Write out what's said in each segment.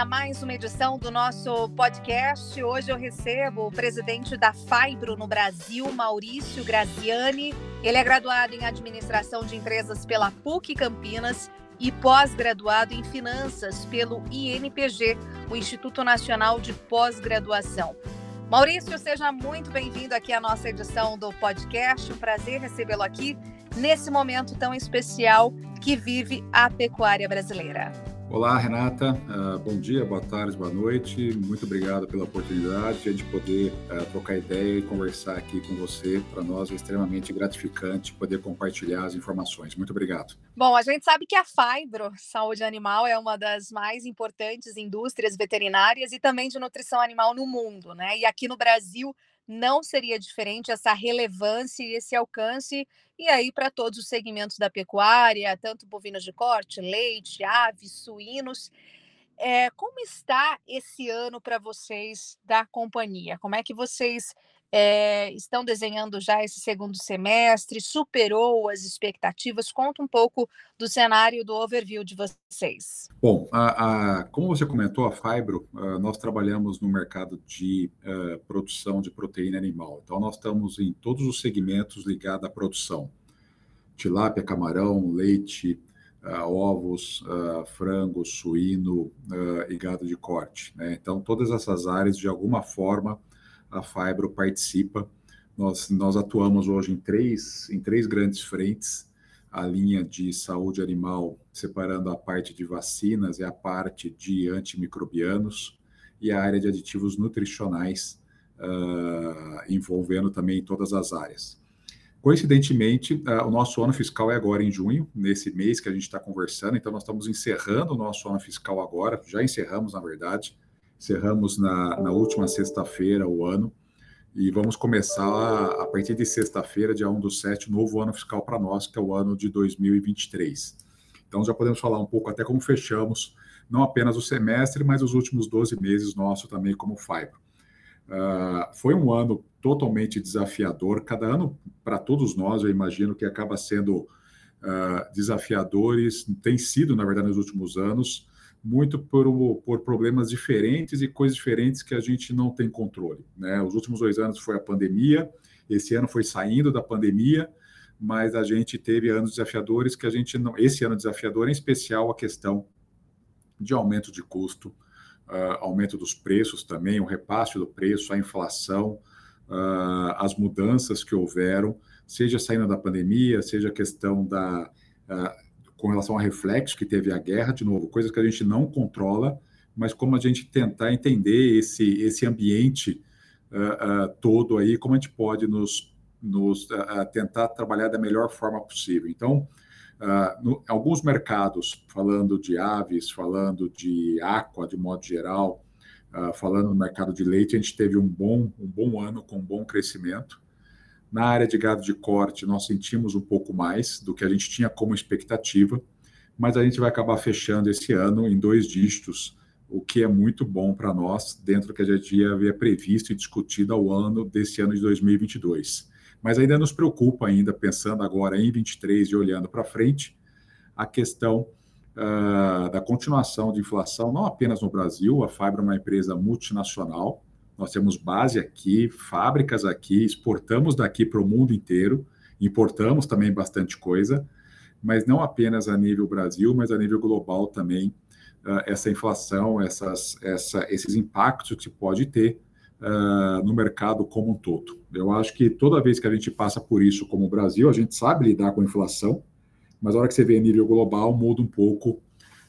a mais uma edição do nosso podcast. Hoje eu recebo o presidente da Fibro no Brasil, Maurício Graziani. Ele é graduado em Administração de Empresas pela PUC Campinas e pós-graduado em Finanças pelo INPG, o Instituto Nacional de Pós-Graduação. Maurício, seja muito bem-vindo aqui à nossa edição do podcast. Um prazer recebê-lo aqui nesse momento tão especial que vive a pecuária brasileira. Olá, Renata. Uh, bom dia, boa tarde, boa noite. Muito obrigado pela oportunidade de poder uh, trocar ideia e conversar aqui com você. Para nós é extremamente gratificante poder compartilhar as informações. Muito obrigado. Bom, a gente sabe que a Fibro, saúde animal, é uma das mais importantes indústrias veterinárias e também de nutrição animal no mundo, né? E aqui no Brasil não seria diferente essa relevância e esse alcance, e aí para todos os segmentos da pecuária, tanto bovinos de corte, leite, aves, suínos. É, como está esse ano para vocês da companhia? Como é que vocês é, estão desenhando já esse segundo semestre? Superou as expectativas? Conta um pouco do cenário do overview de vocês. Bom, a, a, como você comentou, a Fibro, uh, nós trabalhamos no mercado de uh, produção de proteína animal. Então, nós estamos em todos os segmentos ligados à produção: tilápia, camarão, leite, uh, ovos, frango, suíno e gado de corte. Né? Então, todas essas áreas, de alguma forma, a Fibro participa. Nós, nós atuamos hoje em três, em três grandes frentes. A linha de saúde animal, separando a parte de vacinas e a parte de antimicrobianos, e a área de aditivos nutricionais, uh, envolvendo também todas as áreas. Coincidentemente, uh, o nosso ano fiscal é agora em junho, nesse mês que a gente está conversando, então nós estamos encerrando o nosso ano fiscal agora, já encerramos, na verdade, Cerramos na, na última sexta-feira o ano e vamos começar a partir de sexta-feira, dia 1 do 7, novo ano fiscal para nós, que é o ano de 2023. Então já podemos falar um pouco até como fechamos, não apenas o semestre, mas os últimos 12 meses nosso também como Fibro. Uh, foi um ano totalmente desafiador, cada ano para todos nós, eu imagino que acaba sendo uh, desafiadores, tem sido, na verdade, nos últimos anos, muito por, por problemas diferentes e coisas diferentes que a gente não tem controle. Né? Os últimos dois anos foi a pandemia, esse ano foi saindo da pandemia, mas a gente teve anos desafiadores que a gente não. Esse ano desafiador, em especial, a questão de aumento de custo, uh, aumento dos preços também, o repasse do preço, a inflação, uh, as mudanças que houveram, seja saindo da pandemia, seja a questão da. Uh, com relação a reflexo que teve a guerra, de novo, coisas que a gente não controla, mas como a gente tentar entender esse, esse ambiente uh, uh, todo aí, como a gente pode nos, nos uh, tentar trabalhar da melhor forma possível. Então, no, alguns mercados, falando de aves, falando de aqua de modo geral, falando no mercado de leite, a gente teve um bom, um bom ano com um bom crescimento. Na área de gado de corte, nós sentimos um pouco mais do que a gente tinha como expectativa, mas a gente vai acabar fechando esse ano em dois dígitos, o que é muito bom para nós, dentro do que a gente havia previsto e discutido ao ano desse ano de 2022. Mas ainda nos preocupa, ainda pensando agora em 23 e olhando para frente, a questão uh, da continuação de inflação, não apenas no Brasil, a Fibra é uma empresa multinacional, nós temos base aqui, fábricas aqui, exportamos daqui para o mundo inteiro, importamos também bastante coisa, mas não apenas a nível Brasil, mas a nível global também, uh, essa inflação, essas, essa, esses impactos que pode ter uh, no mercado como um todo. Eu acho que toda vez que a gente passa por isso como o Brasil, a gente sabe lidar com a inflação, mas a hora que você vê a nível global, muda um pouco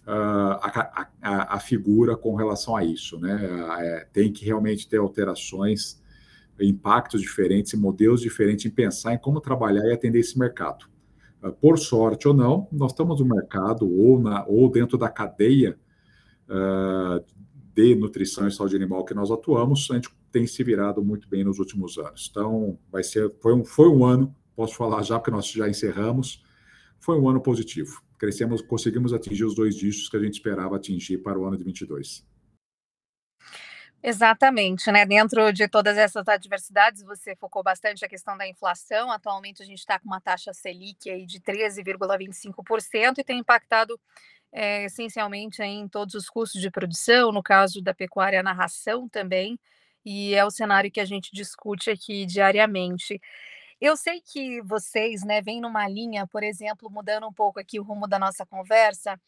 a, a, a, figura com relação a isso. Né? É, tem que realmente ter alterações, impactos diferentes, modelos diferentes em pensar em como trabalhar e atender esse mercado. Uh, por sorte ou não, nós estamos no mercado ou, na, ou dentro da cadeia uh, de nutrição e saúde animal que nós atuamos, a gente tem se virado muito bem nos últimos anos. Então, vai ser, foi um, foi um ano, posso falar já, porque nós já encerramos, foi um ano positivo crescemos, conseguimos atingir os dois dígitos que a gente esperava atingir para o ano de 22. Exatamente, né? Dentro de todas essas adversidades, você focou bastante a questão da inflação. Atualmente a gente está com uma taxa Selic aí de 13,25% e tem impactado é, essencialmente em todos os custos de produção, no caso da pecuária, na ração também, e é o cenário que a gente discute aqui diariamente. Eu sei que vocês, né, vêm numa linha, por exemplo, mudando um pouco aqui o rumo da nossa conversa,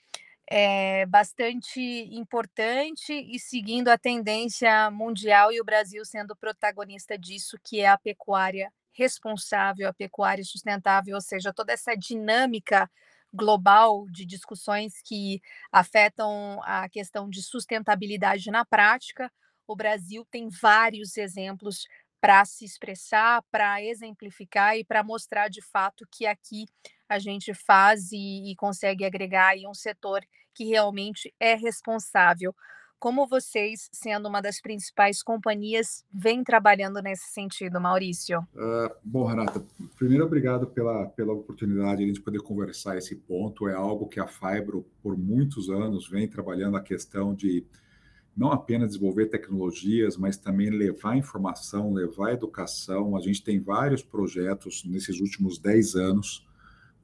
é bastante importante e seguindo a tendência mundial e o Brasil sendo protagonista disso, que é a pecuária responsável, a pecuária sustentável, ou seja, toda essa dinâmica global de discussões que afetam a questão de sustentabilidade na prática. O Brasil tem vários exemplos para se expressar, para exemplificar e para mostrar de fato que aqui a gente faz e, e consegue agregar aí um setor que realmente é responsável. Como vocês, sendo uma das principais companhias, vêm trabalhando nesse sentido, Maurício? Uh, bom, Renata, primeiro obrigado pela, pela oportunidade de a gente poder conversar esse ponto. É algo que a Fibro, por muitos anos, vem trabalhando a questão de não apenas desenvolver tecnologias, mas também levar informação, levar educação. A gente tem vários projetos nesses últimos 10 anos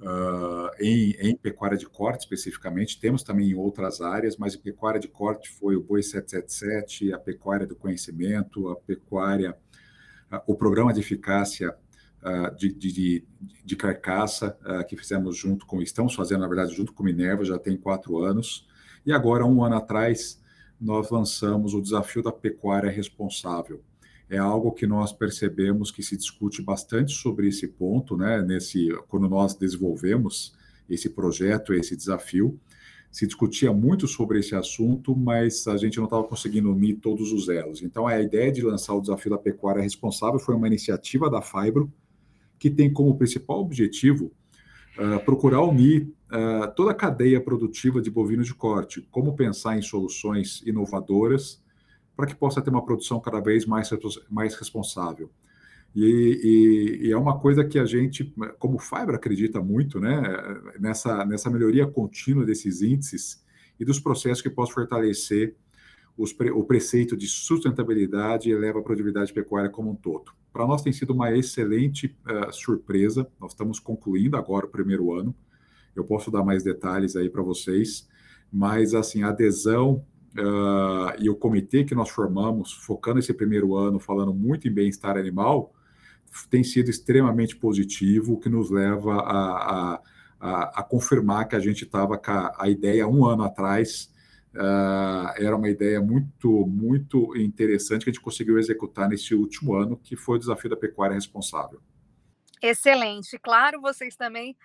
Uh, em, em, pecuária de corte especificamente, temos também em outras áreas, mas em pecuária de corte foi o Boi 777, a pecuária do conhecimento, a pecuária, uh, o programa de eficácia uh, de, de, de, carcaça que fizemos junto com, estamos fazendo na verdade junto com Minerva, já tem quatro anos, e agora, um ano atrás, nós lançamos o desafio da pecuária responsável, é algo que nós percebemos que se discute bastante sobre esse ponto, né? Nesse, quando nós desenvolvemos esse projeto, esse desafio, se discutia muito sobre esse assunto, mas a gente não estava conseguindo unir todos os elos. Então, a ideia de lançar o desafio da pecuária responsável foi uma iniciativa da Fibro, que tem como principal objetivo uh, procurar unir uh, toda a cadeia produtiva de bovinos de corte, como pensar em soluções inovadoras para que possa ter uma produção cada vez mais, mais responsável. E, e, e, é uma coisa que a gente, como Fiber, acredita muito né, nessa, nessa melhoria contínua desses índices e dos processos que possam fortalecer os, o preceito de sustentabilidade eleva a produtividade pecuária como um todo. Para nós tem sido uma excelente uh, surpresa, nós estamos concluindo agora o primeiro ano, eu posso dar mais detalhes aí para vocês, mas assim, a adesão uh, e o comitê que nós formamos, focando esse primeiro ano, falando muito em bem-estar animal, tem sido extremamente positivo, o que nos leva a, a, a, a confirmar que a gente estava com a, ideia um ano atrás. Uh, era uma ideia muito, muito interessante que a gente conseguiu executar nesse último ano, que foi o desafio da pecuária responsável. Excelente. Claro, vocês também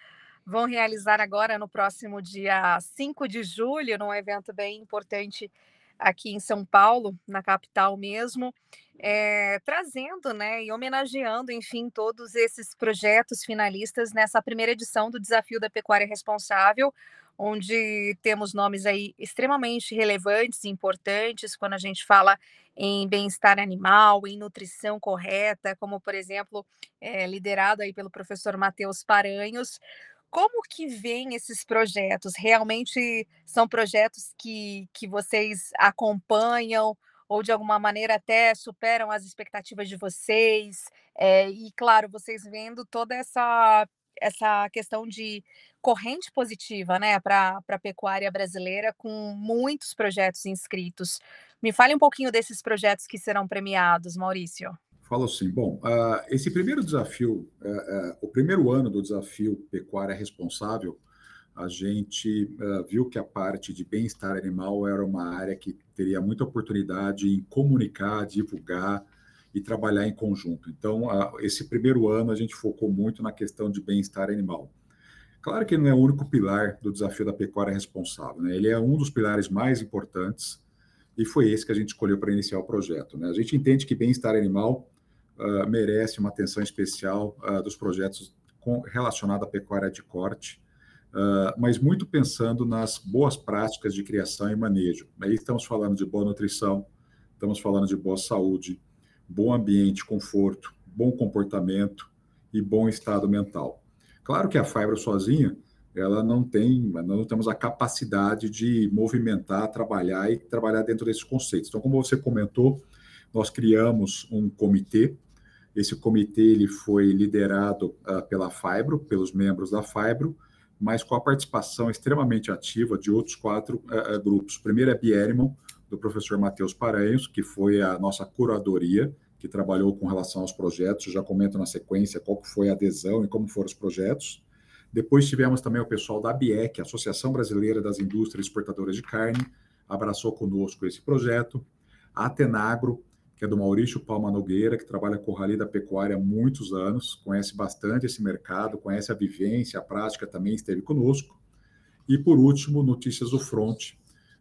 vão realizar agora no próximo dia 5 de julho, num evento bem importante aqui em São Paulo, na capital mesmo, é, trazendo né, e homenageando, enfim, todos esses projetos finalistas nessa primeira edição do Desafio da Pecuária Responsável, onde temos nomes aí extremamente relevantes e importantes quando a gente fala em bem-estar animal, em nutrição correta, como, por exemplo, é, liderado aí pelo professor Matheus Paranhos, como que vêm esses projetos? Realmente são projetos que, que vocês acompanham ou de alguma maneira até superam as expectativas de vocês? É, e claro, vocês vendo toda essa essa questão de corrente positiva né, para a pecuária brasileira, com muitos projetos inscritos. Me fale um pouquinho desses projetos que serão premiados, Maurício. Falo assim, bom, uh, esse primeiro desafio, uh, uh, o primeiro ano do desafio Pecuária Responsável, a gente viu que a parte de bem-estar animal era uma área que teria muita oportunidade em comunicar, divulgar e trabalhar em conjunto. Então, esse primeiro ano a gente focou muito na questão de bem-estar animal. Claro que não é o único pilar do desafio da pecuária responsável, né? ele é um dos pilares mais importantes e foi esse que a gente escolheu para iniciar o projeto. Né? A gente entende que bem-estar animal uh, merece uma atenção especial uh, dos projetos relacionados à pecuária de corte, uh, mas muito pensando nas boas práticas de criação e manejo. Aí estamos falando de boa nutrição, estamos falando de boa saúde, bom ambiente, conforto, bom comportamento e bom estado mental. Claro que a fibra sozinha, ela não tem, nós não temos a capacidade de movimentar, trabalhar e trabalhar dentro desses conceitos. Então, como você comentou, nós criamos um comitê esse comitê ele foi liderado uh, pela Fibro, pelos membros da Fibro, mas com a participação extremamente ativa de outros quatro uh, grupos. Primeiro é Bierman, do professor Matheus Paranhos, que foi a nossa curadoria, que trabalhou com relação aos projetos. Eu já comento na sequência qual foi a adesão e como foram os projetos. Depois tivemos também o pessoal da ABIEC, Associação Brasileira das Indústrias Exportadoras de Carne, abraçou conosco esse projeto. A Atenagro, que é do Maurício Palma Nogueira, que trabalha com rali da pecuária há muitos anos, conhece bastante esse mercado, conhece a vivência, a prática, também esteve conosco. E, por último, Notícias do Front,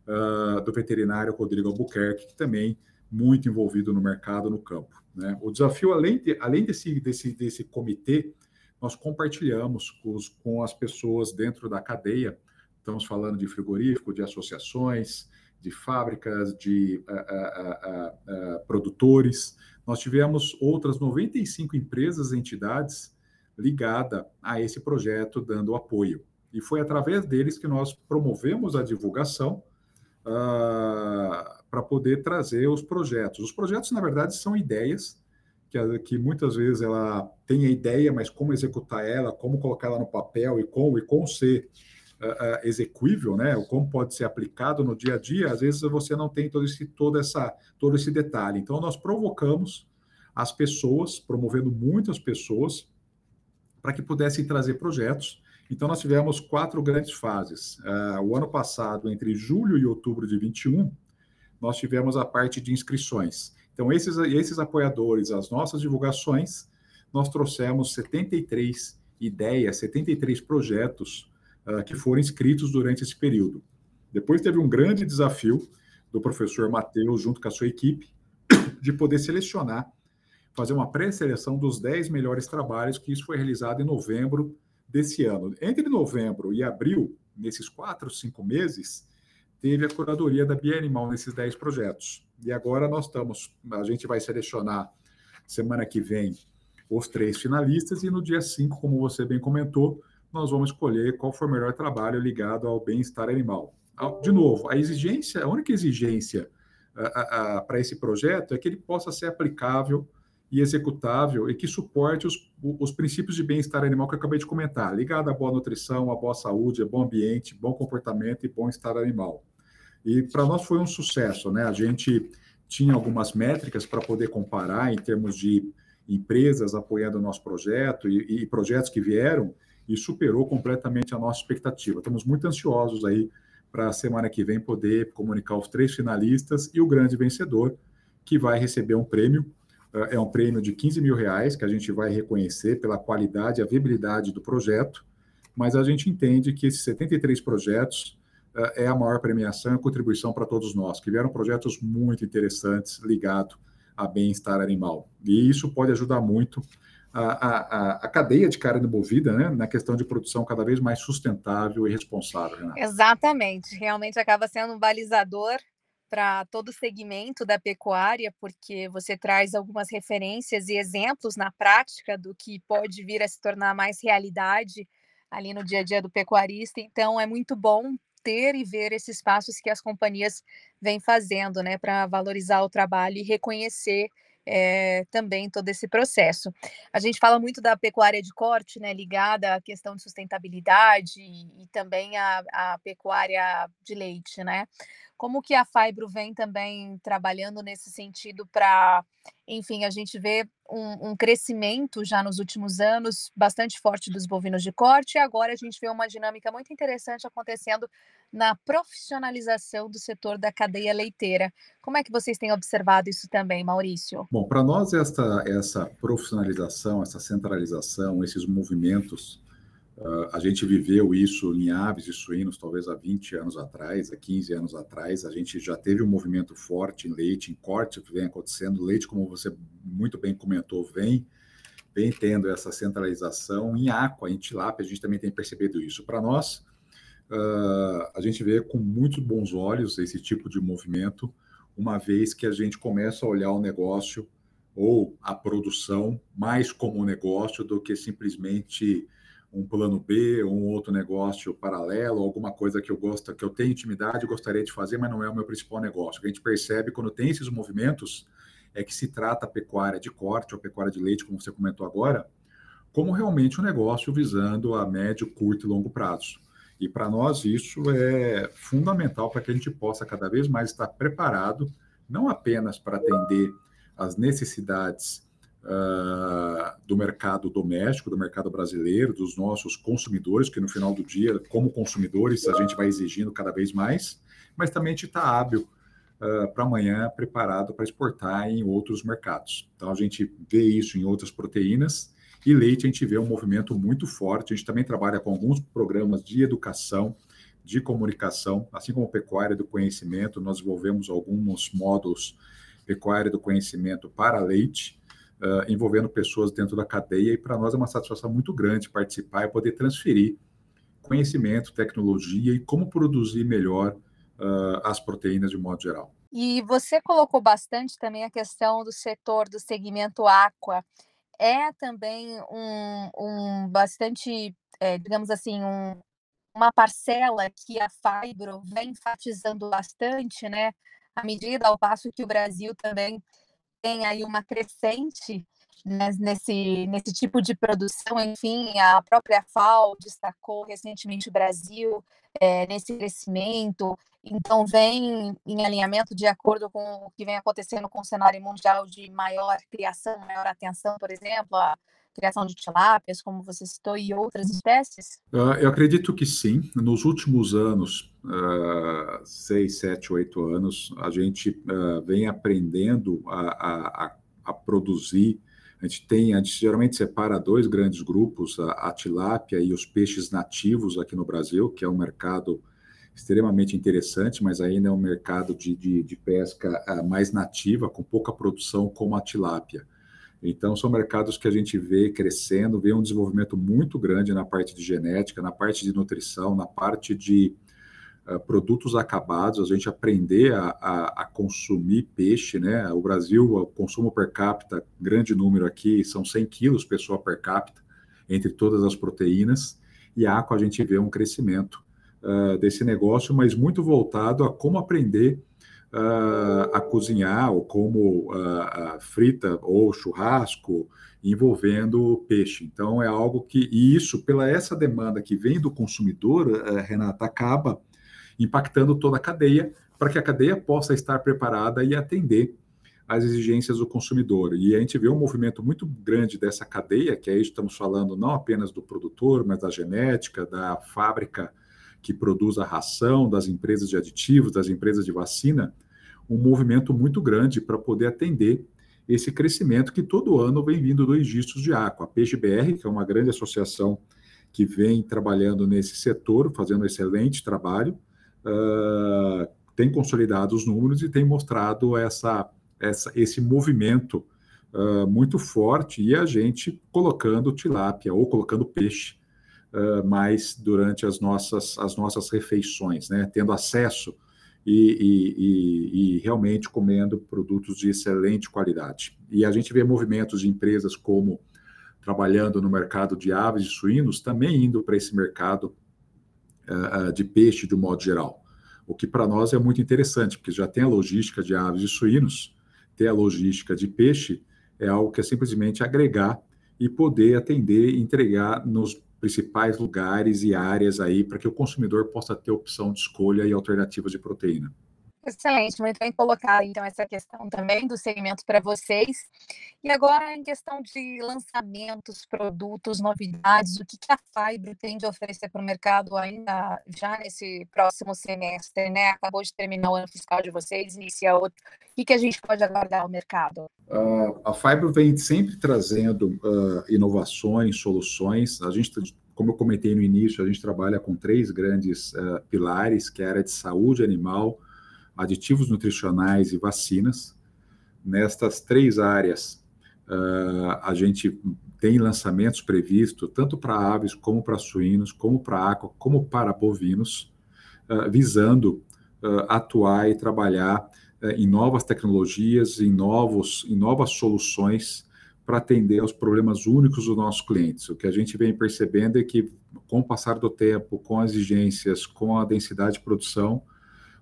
uh, do veterinário Rodrigo Albuquerque, que também muito envolvido no mercado, no campo. Né? O desafio, além, de, além desse, desse, desse comitê, nós compartilhamos com, os, com as pessoas dentro da cadeia, estamos falando de frigorífico, de associações, de fábricas, de uh, uh, uh, produtores. Nós tivemos outras 95 empresas e entidades ligadas a esse projeto, dando apoio. E foi através deles que nós promovemos a divulgação para poder trazer os projetos. Os projetos, na verdade, são ideias que, que muitas vezes ela tem a ideia, mas como executar ela, como colocar ela no papel e como, e como ser uh, execuível, né? Ou como pode ser aplicado no dia a dia, às vezes você não tem todo esse, todo essa, todo esse detalhe. Então, nós provocamos as pessoas, promovendo muitas pessoas, para que pudessem trazer projetos. Então, nós tivemos quatro grandes fases. Uh, o ano passado, entre julho e outubro de 21, nós tivemos a parte de inscrições. Então, esses, esses apoiadores, as nossas divulgações, nós trouxemos 73 ideias, 73 projetos uh, que foram inscritos durante esse período. Depois teve um grande desafio do professor Matheus, junto com a sua equipe, de poder selecionar, fazer uma pré-seleção dos 10 melhores trabalhos, que isso foi realizado em novembro desse ano. Entre novembro e abril, nesses quatro, cinco meses, teve a curadoria da Bia Animal nesses 10 projetos. E agora nós estamos, a gente vai selecionar semana que vem os três finalistas e no dia 5, como você bem comentou, nós vamos escolher qual foi o melhor trabalho ligado ao bem-estar animal. De novo, a exigência, a única exigência para esse projeto é que ele possa ser aplicável e executável e que suporte os, os princípios de bem-estar animal que eu acabei de comentar, ligado à boa nutrição, à boa saúde, a bom ambiente, bom comportamento e bom estar animal. E para nós foi um sucesso, né? A gente tinha algumas métricas para poder comparar em termos de empresas apoiando o nosso projeto e, e projetos que vieram, e superou completamente a nossa expectativa. Estamos muito ansiosos aí para a semana que vem poder comunicar os três finalistas e o grande vencedor, que vai receber um prêmio. É um prêmio de 15 mil reais que a gente vai reconhecer pela qualidade e a viabilidade do projeto, mas a gente entende que esses 73 projetos é a maior premiação e contribuição para todos nós, que vieram projetos muito interessantes ligados a bem-estar animal. E isso pode ajudar muito a, a, a, cadeia de carne movida, né, na questão de produção cada vez mais sustentável e responsável. Exatamente, realmente acaba sendo um balizador para todo o segmento da pecuária, porque você traz algumas referências e exemplos na prática do que pode vir a se tornar mais realidade ali no dia a dia do pecuarista. Então, é muito bom ter e ver esses passos que as companhias vêm fazendo, né, para valorizar o trabalho e reconhecer é, também todo esse processo. A gente fala muito da pecuária de corte, né, ligada à questão de sustentabilidade e, e também à, à pecuária de leite, né? Como que a Fibro vem também trabalhando nesse sentido para, enfim, a gente vê um, um, crescimento já nos últimos anos bastante forte dos bovinos de corte, e agora a gente vê uma dinâmica muito interessante acontecendo na profissionalização do setor da cadeia leiteira. Como é que vocês têm observado isso também, Maurício? Bom, para nós esta, essa profissionalização, essa centralização, esses movimentos Uh, a gente viveu isso em aves e suínos talvez há 20 anos atrás, há 15 anos atrás. A gente já teve um movimento forte em leite, em corte que vem acontecendo. Leite, como você muito bem comentou, vem, vem tendo essa centralização. Em aqua, em tilápia, a gente também tem percebido isso. Para nós, uh, a gente vê com muito bons olhos esse tipo de movimento, uma vez que a gente começa a olhar o negócio ou a produção mais como um negócio do que simplesmente um plano B, um outro negócio paralelo, alguma coisa que eu gosto, que eu tenho intimidade, gostaria de fazer, mas não é o meu principal negócio. O que a gente percebe quando tem esses movimentos é que se trata a pecuária de corte ou pecuária de leite, como você comentou agora, como realmente um negócio visando a médio, curto e longo prazo. E para nós isso é fundamental para que a gente possa cada vez mais estar preparado, não apenas para atender as necessidades uh, do mercado doméstico, do mercado brasileiro, dos nossos consumidores, que no final do dia, como consumidores, a gente vai exigindo cada vez mais, mas também a gente está hábil uh, para amanhã, preparado para exportar em outros mercados. Então a gente vê isso em outras proteínas e leite a gente vê um movimento muito forte. A gente também trabalha com alguns programas de educação, de comunicação, assim como pecuária do conhecimento. Nós desenvolvemos alguns módulos pecuária do conhecimento para leite, uh, envolvendo pessoas dentro da cadeia. E para nós é uma satisfação muito grande participar e poder transferir conhecimento, tecnologia e como produzir melhor uh, as proteínas de modo geral. E você colocou bastante também a questão do setor do segmento aqua é também um, um bastante, é, digamos assim, um, uma parcela que a Fibro vem enfatizando bastante, né? À medida ao passo que o Brasil também tem aí uma crescente né, nesse, nesse tipo de produção, enfim, a própria FAO destacou recentemente o Brasil é, nesse crescimento, então vem em alinhamento de acordo com o que vem acontecendo com o cenário mundial de maior criação, maior atenção, por exemplo, a criação de tilápias, como você citou, e outras espécies? Uh, eu acredito que sim. Nos últimos anos, uh, seis, sete, oito anos, a gente uh, vem aprendendo a, a, a produzir a gente tem, a gente geralmente separa dois grandes grupos, a, a tilápia e os peixes nativos aqui no Brasil, que é um mercado extremamente interessante, mas ainda é um mercado de, de, de pesca mais nativa, com pouca produção, como a tilápia. Então, são mercados que a gente vê crescendo, vê um desenvolvimento muito grande na parte de genética, na parte de nutrição, na parte de uh, produtos acabados, a gente aprender a, a, a, consumir peixe, né? O Brasil, o consumo per capita, grande número aqui, são 100 quilos pessoa per capita, entre todas as proteínas, e a Aqua a gente vê um crescimento uh, desse negócio, mas muito voltado a como aprender a cozinhar, ou como frita ou churrasco, envolvendo peixe. Então é algo que, e isso, pela essa demanda que vem do consumidor, Renata, acaba impactando toda a cadeia, para que a cadeia possa estar preparada e atender às exigências do consumidor. E a gente vê um movimento muito grande dessa cadeia, que aí estamos falando não apenas do produtor, mas da genética, da fábrica que produz a ração, das empresas de aditivos, das empresas de vacina, um movimento muito grande para poder atender esse crescimento que todo ano vem vindo do registros de aqua. A Peixe BR, que é uma grande associação que vem trabalhando nesse setor, fazendo um excelente trabalho, uh, tem consolidado os números e tem mostrado essa, essa, esse movimento uh, muito forte e a gente colocando tilápia ou colocando peixe uh, mais durante as nossas, as nossas refeições, né? tendo acesso e, e, e, realmente comendo produtos de excelente qualidade. E a gente vê movimentos de empresas como trabalhando no mercado de aves e suínos também indo para esse mercado uh, de peixe de um modo geral. O que para nós é muito interessante, porque já tem a logística de aves e suínos, tem a logística de peixe, é algo que é simplesmente agregar e poder atender e entregar nos principais lugares e áreas aí para que o consumidor possa ter opção de escolha e alternativas de proteína. Excelente, muito bem colocado então essa questão também do segmento para vocês. E agora em questão de lançamentos, produtos, novidades, o que, que a Fibro tem de oferecer para o mercado ainda já nesse próximo semestre, né? Acabou de terminar o ano fiscal de vocês, inicia outro. O que, que a gente pode aguardar ao mercado? Uh, a Fibro vem sempre trazendo uh, inovações, soluções. A gente como eu comentei no início, a gente trabalha com três grandes uh, pilares, que é a área de saúde animal, aditivos nutricionais e vacinas. Nestas três áreas, uh, a gente tem lançamentos previstos tanto para aves, como para suínos, como para aqua, como para bovinos, uh, visando uh, atuar e trabalhar em novas tecnologias, em, novos, em novas soluções para atender aos problemas únicos dos nossos clientes. O que a gente vem percebendo é que, com o passar do tempo, com as exigências, com a densidade de produção,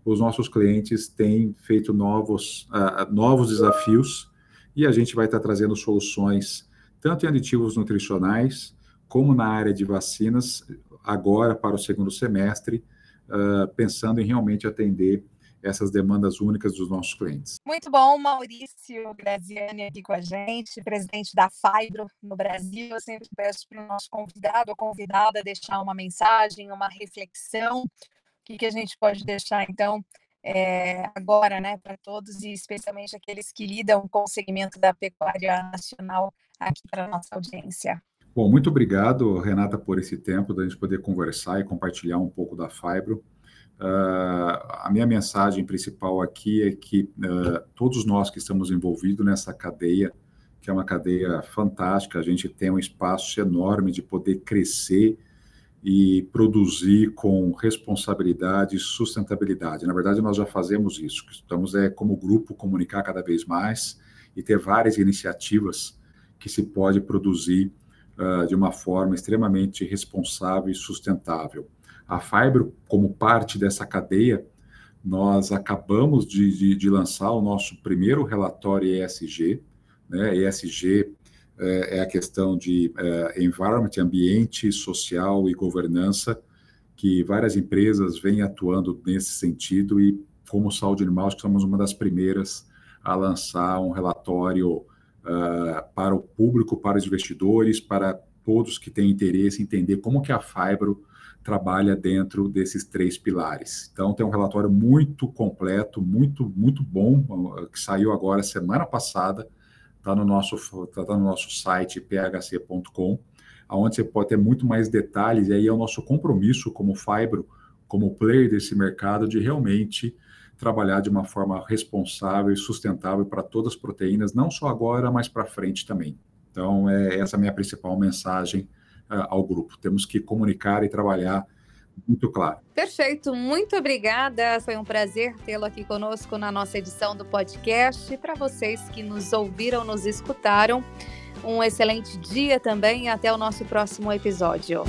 os nossos clientes têm feito novos, uh, novos desafios e a gente vai estar trazendo soluções tanto em aditivos nutricionais como na área de vacinas, agora para o segundo semestre, uh, pensando em realmente atender essas demandas únicas dos nossos clientes. Muito bom, Maurício Graziani aqui com a gente, presidente da Fibro no Brasil. Eu sempre peço para o nosso convidado ou convidada deixar uma mensagem, uma reflexão. Que, que a gente pode deixar, então, é, agora, né, para todos e especialmente aqueles que lidam com o segmento da pecuária nacional aqui para a nossa audiência. Bom, muito obrigado, Renata, por esse tempo da gente poder conversar e compartilhar um pouco da Fibro. Uh, a minha mensagem principal aqui é que uh, todos nós que estamos envolvidos nessa cadeia, que é uma cadeia fantástica, a gente tem um espaço enorme de poder crescer e produzir com responsabilidade e sustentabilidade. Na verdade, nós já fazemos isso. Estamos, é, como grupo, comunicar cada vez mais e ter várias iniciativas que se pode produzir uh, de uma forma extremamente responsável e sustentável. A Fibro, como parte dessa cadeia, nós acabamos de, de, de lançar o nosso primeiro relatório ESG. Né? ESG é, é a questão de é, environment, ambiente, social e governança, que várias empresas vêm atuando nesse sentido e, como saúde animal, que somos uma das primeiras a lançar um relatório uh, para o público, para os investidores, para todos que têm interesse em entender como que a Fibro trabalha dentro desses três pilares. Então tem um relatório muito completo, muito muito bom que saiu agora semana passada, está no nosso tá no nosso site phc.com, aonde você pode ter muito mais detalhes e aí é o nosso compromisso como Fibro, como player desse mercado de realmente trabalhar de uma forma responsável e sustentável para todas as proteínas, não só agora, mas para frente também. Então, é essa é a minha principal mensagem uh, ao grupo. Temos que comunicar e trabalhar muito claro. Perfeito, muito obrigada. Foi um prazer tê-lo aqui conosco na nossa edição do podcast. E para vocês que nos ouviram, nos escutaram, um excelente dia também e até o nosso próximo episódio.